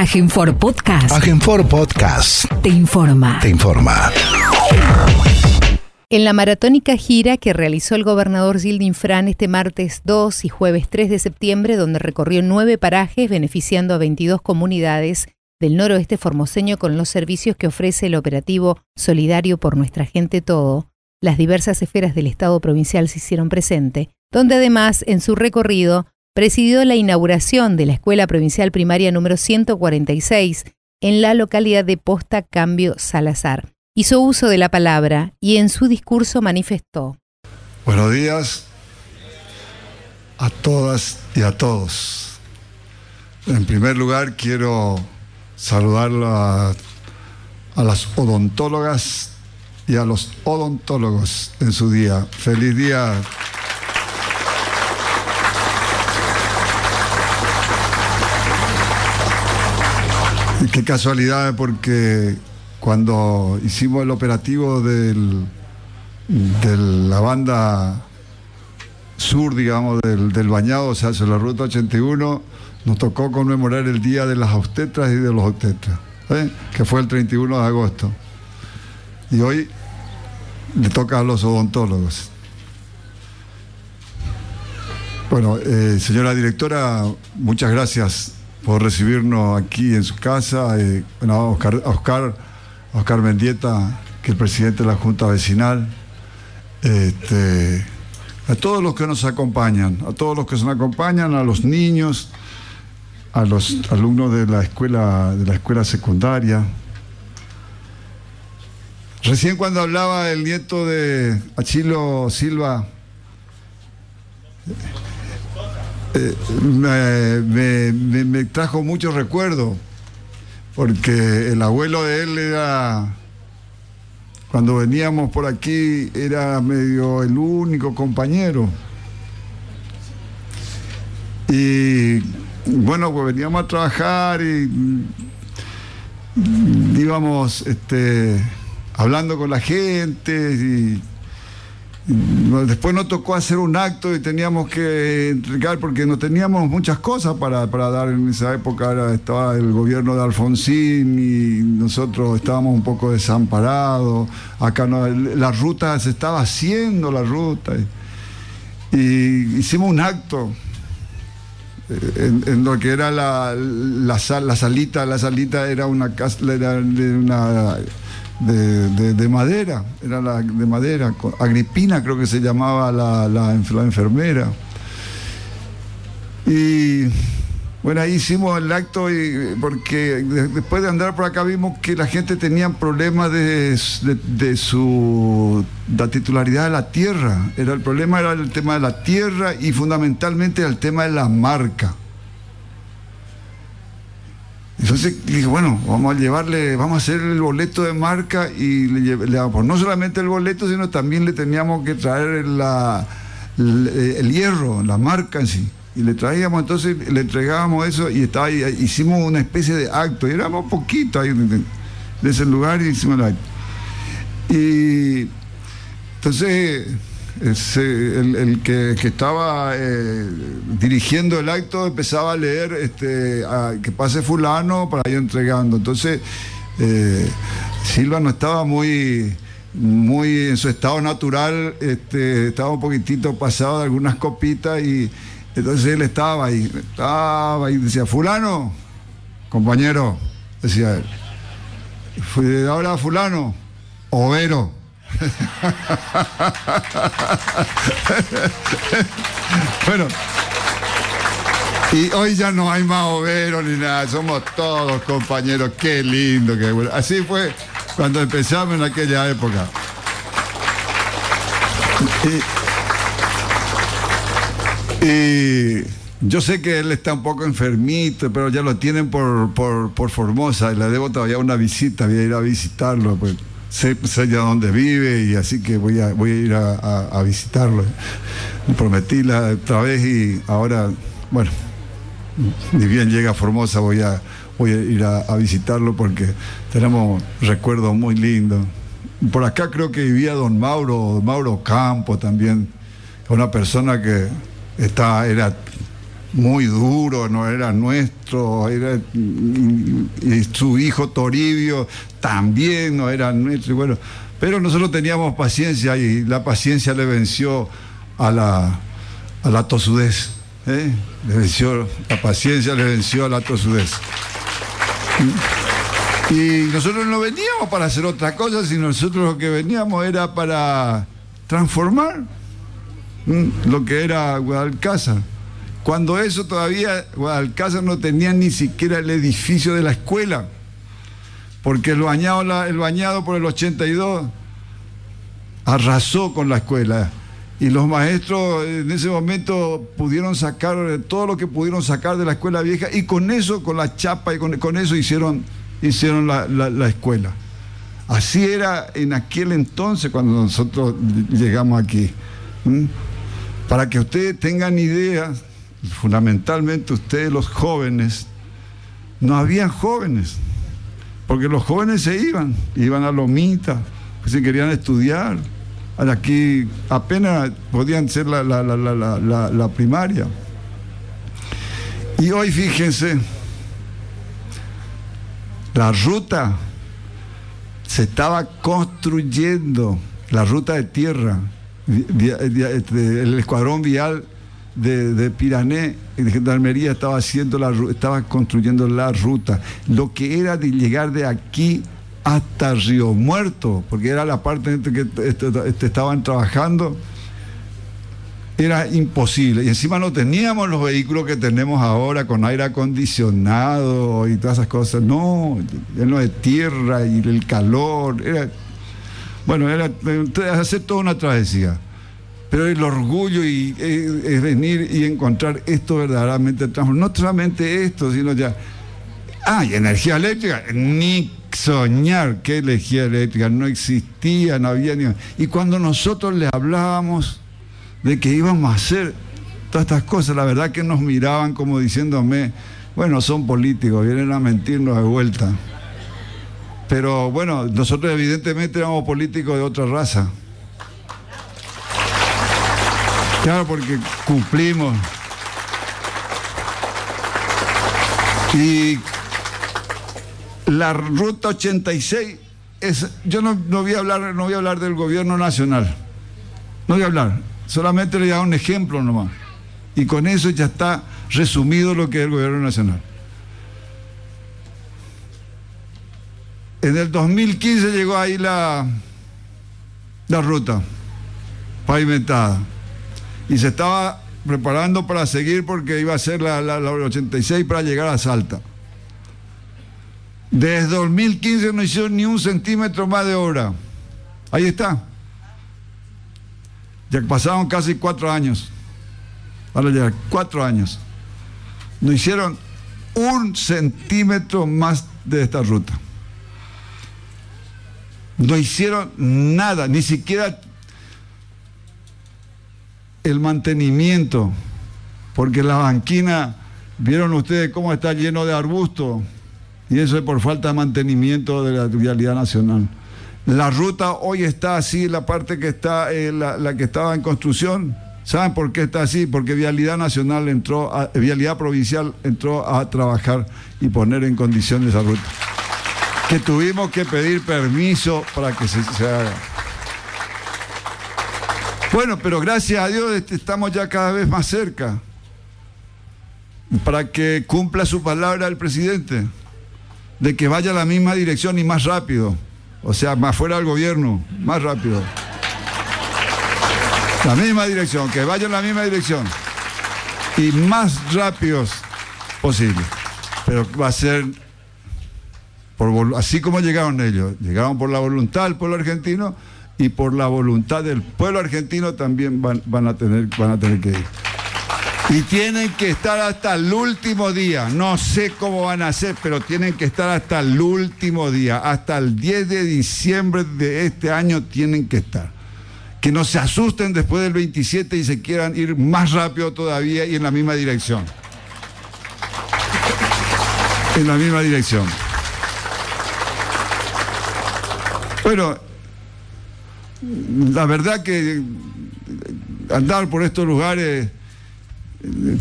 Agenfor Podcast. Agenfor Podcast. Te informa. Te informa. En la maratónica gira que realizó el gobernador Gildin Fran este martes 2 y jueves 3 de septiembre, donde recorrió nueve parajes beneficiando a 22 comunidades del noroeste formoseño con los servicios que ofrece el operativo Solidario por Nuestra Gente Todo, las diversas esferas del Estado provincial se hicieron presente, donde además en su recorrido presidió la inauguración de la Escuela Provincial Primaria número 146 en la localidad de Posta Cambio Salazar. Hizo uso de la palabra y en su discurso manifestó. Buenos días a todas y a todos. En primer lugar quiero saludar a, a las odontólogas y a los odontólogos en su día. Feliz día. Qué casualidad, porque cuando hicimos el operativo del, de la banda sur, digamos, del, del bañado, o sea, sobre la ruta 81, nos tocó conmemorar el Día de las Obstetras y de los Obstetras, ¿eh? que fue el 31 de agosto. Y hoy le toca a los odontólogos. Bueno, eh, señora directora, muchas gracias por recibirnos aquí en su casa. Eh, a Oscar, Oscar, a Mendieta, que es el presidente de la Junta Vecinal. Este, a todos los que nos acompañan, a todos los que nos acompañan, a los niños, a los alumnos de la escuela, de la escuela secundaria. Recién cuando hablaba el nieto de Achilo Silva, me, me- me- trajo muchos recuerdos, porque el abuelo de él era, cuando veníamos por aquí, era medio el único compañero. Y bueno, pues veníamos a trabajar y íbamos este, hablando con la gente y, después nos tocó hacer un acto y teníamos que entregar porque no teníamos muchas cosas para, para dar en esa época. Estaba el gobierno de Alfonsín y nosotros estábamos un poco desamparados. Acá no, la ruta se estaba haciendo la ruta y, hicimos un acto en, en lo que era la, la, sal- la salita, la salita era una era una de, de- de madera, era la de madera, Agripina creo que se llamaba la, la enf- la enfermera. Y bueno, ahí hicimos el acto y, porque de- después de andar por acá vimos que la gente tenía problemas de, de- su la titularidad de la tierra. Era, el problema era el tema de la tierra y fundamentalmente el tema de la marca. Entonces dije, bueno, vamos a llevarle, vamos a hacer el boleto de marca y le, damos no solamente el boleto, sino también le teníamos que traer la, el, hierro, la marca en sí. Y le traíamos, entonces le entregábamos eso y estaba ahí, hicimos una especie de acto. Y éramos poquito ahí de ese lugar y hicimos el acto. Y entonces ese- el, que, estaba eh, dirigiendo el acto empezaba a leer este, que pase fulano para ir entregando. Entonces eh, Silva no estaba muy, muy en su estado natural, este, estaba un poquitito pasado de algunas copitas y entonces él estaba ahí, estaba ahí, decía, fulano, compañero, decía él. Ahora fulano, overo. bueno, y hoy ya no hay más overos ni nada, somos todos compañeros, qué lindo, qué bueno. Así fue cuando empezamos en aquella época. Y, yo sé que él está un poco enfermito, pero ya lo tienen por, por, por Formosa y le debo todavía una visita, voy a ir a visitarlo, pues sé, sé ya dónde vive y así que voy a, voy a ir a, visitarlo. Me prometí la otra vez y ahora, bueno, ni bien llega a Formosa voy a, voy a ir a, a visitarlo porque tenemos recuerdos muy lindos. Por acá creo que vivía don Mauro, don Mauro Campo también, una persona que está, era muy duro, no era nuestro, era, y, su hijo Toribio también no era nuestro, bueno, pero nosotros teníamos paciencia y la paciencia le venció a la, a la tosudez, ¿eh? le venció, la paciencia le venció a la tosudez. Y nosotros no veníamos para hacer otra cosa, sino nosotros lo que veníamos era para transformar lo que era Guadalcázar. Cuando eso todavía Guadalcázar no tenía ni siquiera el edificio de la escuela, porque el bañado, el bañado por el 82 arrasó con la escuela. Y los maestros en ese momento pudieron sacar todo lo que pudieron sacar de la escuela vieja y con eso, con la chapa y con, eso hicieron, hicieron la, escuela. Así era en aquel entonces cuando nosotros llegamos aquí. Para que ustedes tengan idea fundamentalmente ustedes los jóvenes, no habían jóvenes, porque los jóvenes se iban, iban a Lomita, pues si querían estudiar. Aquí apenas podían ser la, la primaria. Y hoy fíjense, la ruta se estaba construyendo, la ruta de tierra, este, el escuadrón vial de, de Pirané, de Gendarmería, estaba, haciendo la, estaba construyendo la ruta. Lo que era de llegar de aquí hasta Río Muerto, porque era la parte en que estaban trabajando, era imposible. Y encima no teníamos los vehículos que tenemos ahora con aire acondicionado y todas esas cosas. No, lleno de tierra y el calor. Bueno, era hacer toda una travesía. Pero el orgullo y, eh, es venir y encontrar esto verdaderamente No solamente esto, sino ya. Ah, y energía eléctrica. Ni soñar que energía eléctrica no existía, no había ni. Y cuando nosotros le hablábamos de que íbamos a hacer todas estas cosas, la verdad que nos miraban como diciéndome, bueno, son políticos, vienen a mentirnos de vuelta. Pero bueno, nosotros evidentemente éramos políticos de otra raza. Claro, porque cumplimos. Y la ruta 86 es, yo no, voy a hablar, no voy a hablar del gobierno nacional. No voy a hablar. Solamente le voy a dar un ejemplo nomás. Y con eso ya está resumido lo que es el gobierno nacional. En el 2015 llegó ahí la, la ruta pavimentada y se estaba preparando para seguir porque iba a ser la, 86 para llegar a Salta. Desde 2015 no hicieron ni un centímetro más de obra. Ahí está. Ya pasaron casi cuatro años. Ahora ya cuatro años. No hicieron un centímetro más de esta ruta. No hicieron nada, ni siquiera el mantenimiento, porque la banquina, vieron ustedes cómo está lleno de arbustos, y eso es por falta de mantenimiento de la vialidad nacional. La ruta hoy está así, la parte que está, eh, la, que estaba en construcción. ¿Saben por qué está así? Porque Vialidad Nacional entró, a, Vialidad Provincial entró a trabajar y poner en condiciones esa ruta. Que tuvimos que pedir permiso para que se haga. Bueno, pero gracias a Dios estamos ya cada vez más cerca para que cumpla su palabra el presidente, de que vaya la misma dirección y más rápido, o sea, más fuera del gobierno, más rápido. La misma dirección, que vaya en la misma dirección y más rápidos posible. Pero va a ser por, así como llegaron ellos, llegaron por la voluntad del pueblo argentino y por la voluntad del pueblo argentino también van, a, tener, van a tener que ir. Y tienen que estar hasta el último día. No sé cómo van a hacer, pero tienen que estar hasta el último día. Hasta el 10 de diciembre de este año tienen que estar. Que no se asusten después del 27 y se quieran ir más rápido todavía y en la misma dirección. En la misma dirección. Bueno, la verdad que andar por estos lugares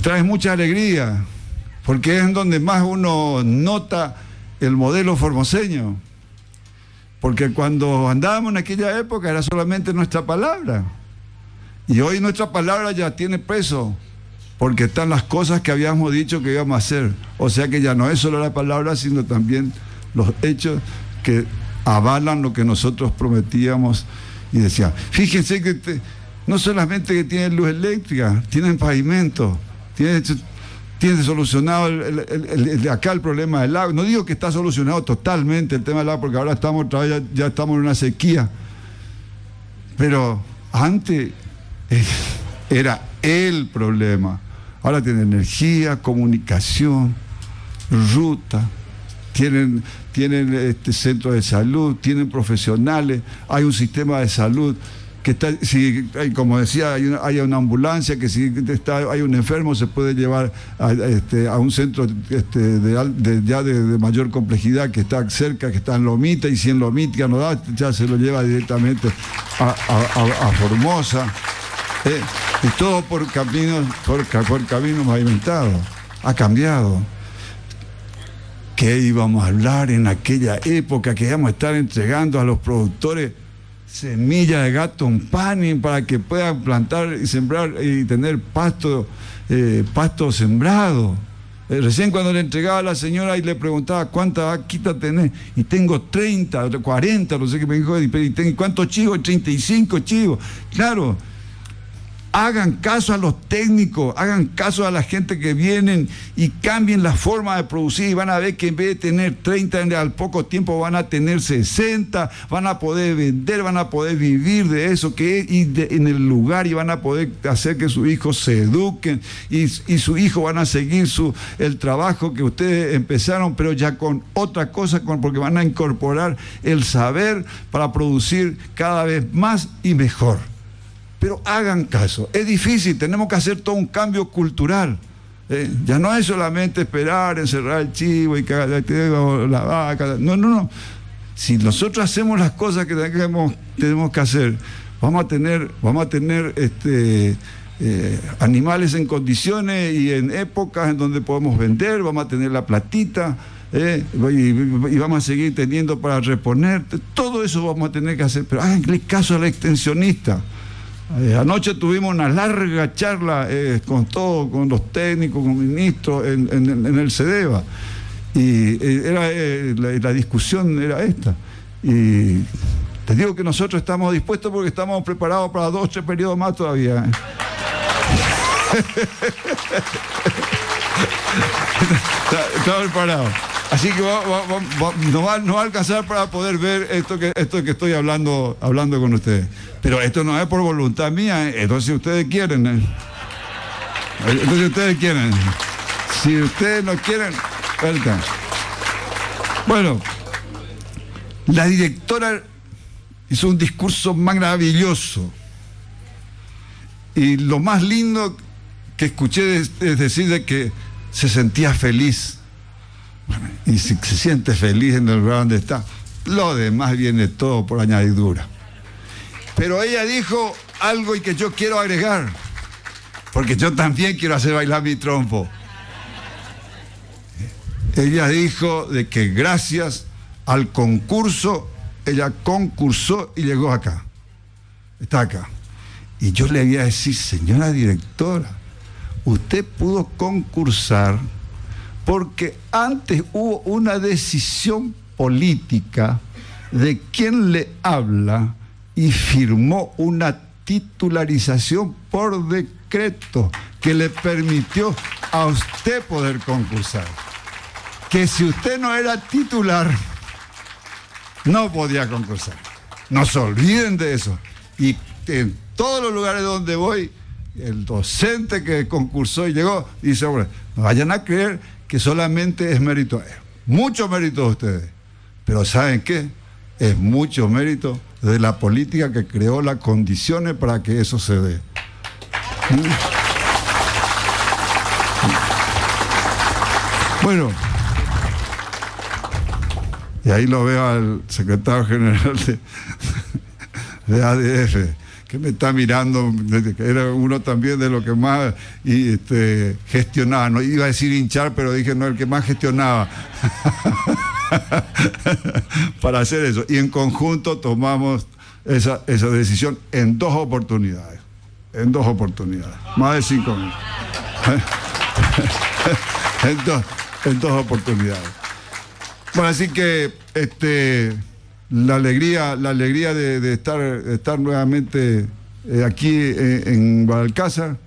trae mucha alegría, porque es donde más uno nota el modelo formoseño. Porque cuando andábamos en aquella época era solamente nuestra palabra. Y hoy nuestra palabra ya tiene peso, porque están las cosas que habíamos dicho que íbamos a hacer. O sea que ya no es solo la palabra, sino también los hechos que avalan lo que nosotros prometíamos y decían. Fíjense que no solamente que tienen luz eléctrica, tienen pavimento, tienen, tienen solucionado acá el problema del agua. No digo que está solucionado totalmente el tema del agua, porque ahora estamos ya, ya estamos en una sequía. Pero antes eh, era el problema. Ahora tienen energía, comunicación, ruta, tienen, tienen este, centro de salud, tienen profesionales, hay un sistema de salud que está, si, como decía, hay una, una ambulancia que si está, hay un enfermo se puede llevar a, este, un centro este, de, ya de, mayor complejidad que está cerca, que está en Lomita, y si en Lomita no da, ya se lo lleva directamente a, Formosa. Eh, y todo por caminos, por, por caminos pavimentados. Ha cambiado. ¿Qué íbamos a hablar en aquella época que íbamos a estar entregando a los productores semillas de gato en pan para que puedan plantar y sembrar y tener pasto, eh, pasto sembrado? Eh, recién cuando le entregaba a la señora y le preguntaba cuántas vaquitas tenés, y tengo 30, 40, no sé qué me dijo, y ¿cuántos chivos? 35 chivos. Claro, hagan caso a los técnicos, hagan caso a la gente que vienen y cambien la forma de producir y van a ver que en vez de tener 30 al poco tiempo van a tener 60, van a poder vender, van a poder vivir de eso que es y en el lugar y van a poder hacer que sus hijos se eduquen y, y su hijo van a seguir su, el trabajo que ustedes empezaron, pero ya con otra cosa, con, porque van a incorporar el saber para producir cada vez más y mejor. Pero hagan caso, es difícil, tenemos que hacer todo un cambio cultural. Eh, ya no es solamente esperar, encerrar el chivo y que la vaca. No, no, no. Si nosotros hacemos las cosas que tenemos, que hacer, vamos a tener, vamos a tener este, eh, animales en condiciones y en épocas en donde podemos vender, vamos a tener la platita. Eh, y, vamos a seguir teniendo para reponer, todo eso vamos a tener que hacer, pero háganle caso al extensionista. Eh, anoche tuvimos una larga charla eh, con todos, con los técnicos, con ministros en, el CEDEVA. Y eh, la, discusión era esta. Y te digo que nosotros estamos dispuestos porque estamos preparados para dos, tres periodos más todavía. estamos preparados. Así que no, va, a alcanzar para poder ver esto que, esto que estoy hablando, hablando con ustedes. Pero esto no es por voluntad mía, ¿eh? si ustedes quieren. ¿eh? Si ustedes quieren. Si ustedes no quieren, Bueno, la directora hizo un discurso maravilloso. Y lo más lindo que escuché es, decir de que se sentía feliz y si se siente feliz en el lugar donde está, lo demás viene todo por añadidura. Pero ella dijo algo y que yo quiero agregar, porque yo también quiero hacer bailar mi trompo. Ella dijo de que gracias al concurso, ella concursó y llegó acá. Está acá. Y yo le voy a decir, señora directora, usted pudo concursar porque antes hubo una decisión política de quien le habla y firmó una titularización por decreto que le permitió a usted poder concursar. Que si usted no era titular, no podía concursar. No se olviden de eso. Y en todos los lugares donde voy, el docente que concursó y llegó, dice, hombre, no vayan a creer que solamente es mérito, mucho mérito de ustedes, pero ¿saben qué? Es mucho mérito de la política que creó las condiciones para que eso se dé. Bueno, y ahí lo veo al secretario general de, ADF, que me está mirando, era uno también de los que más y, este, gestionaba, no iba a decir hinchar, pero dije no, el que más gestionaba para hacer eso. Y en conjunto tomamos esa, esa decisión en dos oportunidades, en dos oportunidades, más de cinco mil. en, dos, en dos oportunidades. Bueno, así que este la alegría, la alegría de, estar, estar nuevamente eh, aquí eh, en Guadalcázar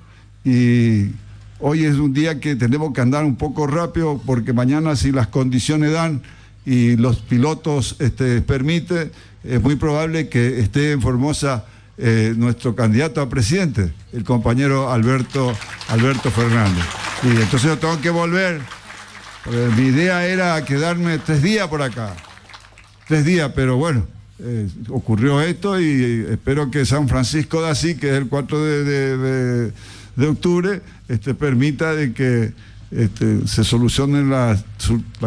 y hoy es un día que tenemos que andar un poco rápido porque mañana si las condiciones dan y los pilotos este, permiten, es muy probable que esté en Formosa eh, nuestro candidato a presidente, el compañero Alberto, Alberto Fernández. Y entonces yo tengo que volver. mi idea era quedarme tres días por acá tres días, pero bueno, eh, ocurrió esto y espero que San Francisco de Así, que es el 4 de, octubre, este, permita de que este, se solucione la,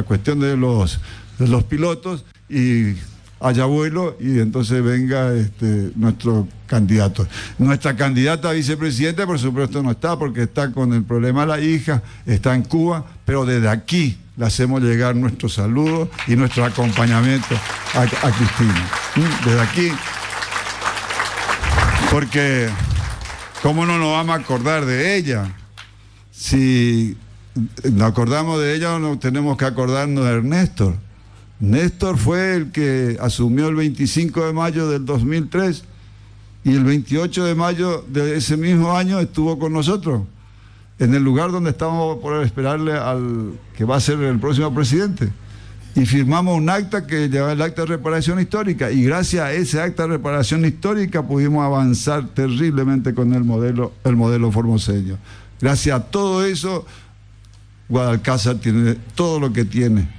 cuestión de los, de los pilotos y haya vuelo y entonces venga este, nuestro candidato. Nuestra candidata a vicepresidenta, por supuesto, no está porque está con el problema de la hija, está en Cuba, pero desde aquí le hacemos llegar nuestro saludo y nuestro acompañamiento a, Cristina. Desde aquí, porque ¿cómo no nos vamos a acordar de ella? Si nos acordamos de ella, no tenemos que acordarnos de Néstor. Néstor fue el que asumió el 25 de mayo del 2003 y el 28 de mayo de ese mismo año estuvo con nosotros en el lugar donde estábamos por esperarle al que va a ser el próximo presidente. Y firmamos un acta que lleva el acta de reparación histórica. Y gracias a ese acta de reparación histórica pudimos avanzar terriblemente con el modelo, el modelo formoseño. Gracias a todo eso, Guadalcázar tiene todo lo que tiene,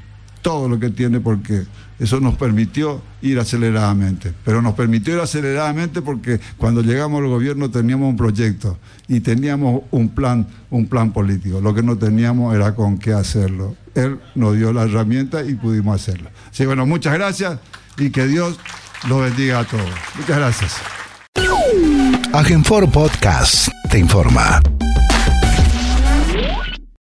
todo lo que tiene porque eso nos permitió ir aceleradamente. Pero nos permitió ir aceleradamente porque cuando llegamos al gobierno teníamos un proyecto y teníamos un plan, un plan político. Lo que no teníamos era con qué hacerlo. Él nos dio la herramienta y pudimos hacerlo. Así bueno, muchas gracias y que Dios los bendiga a todos. Muchas gracias. Agenfor Podcast te informa.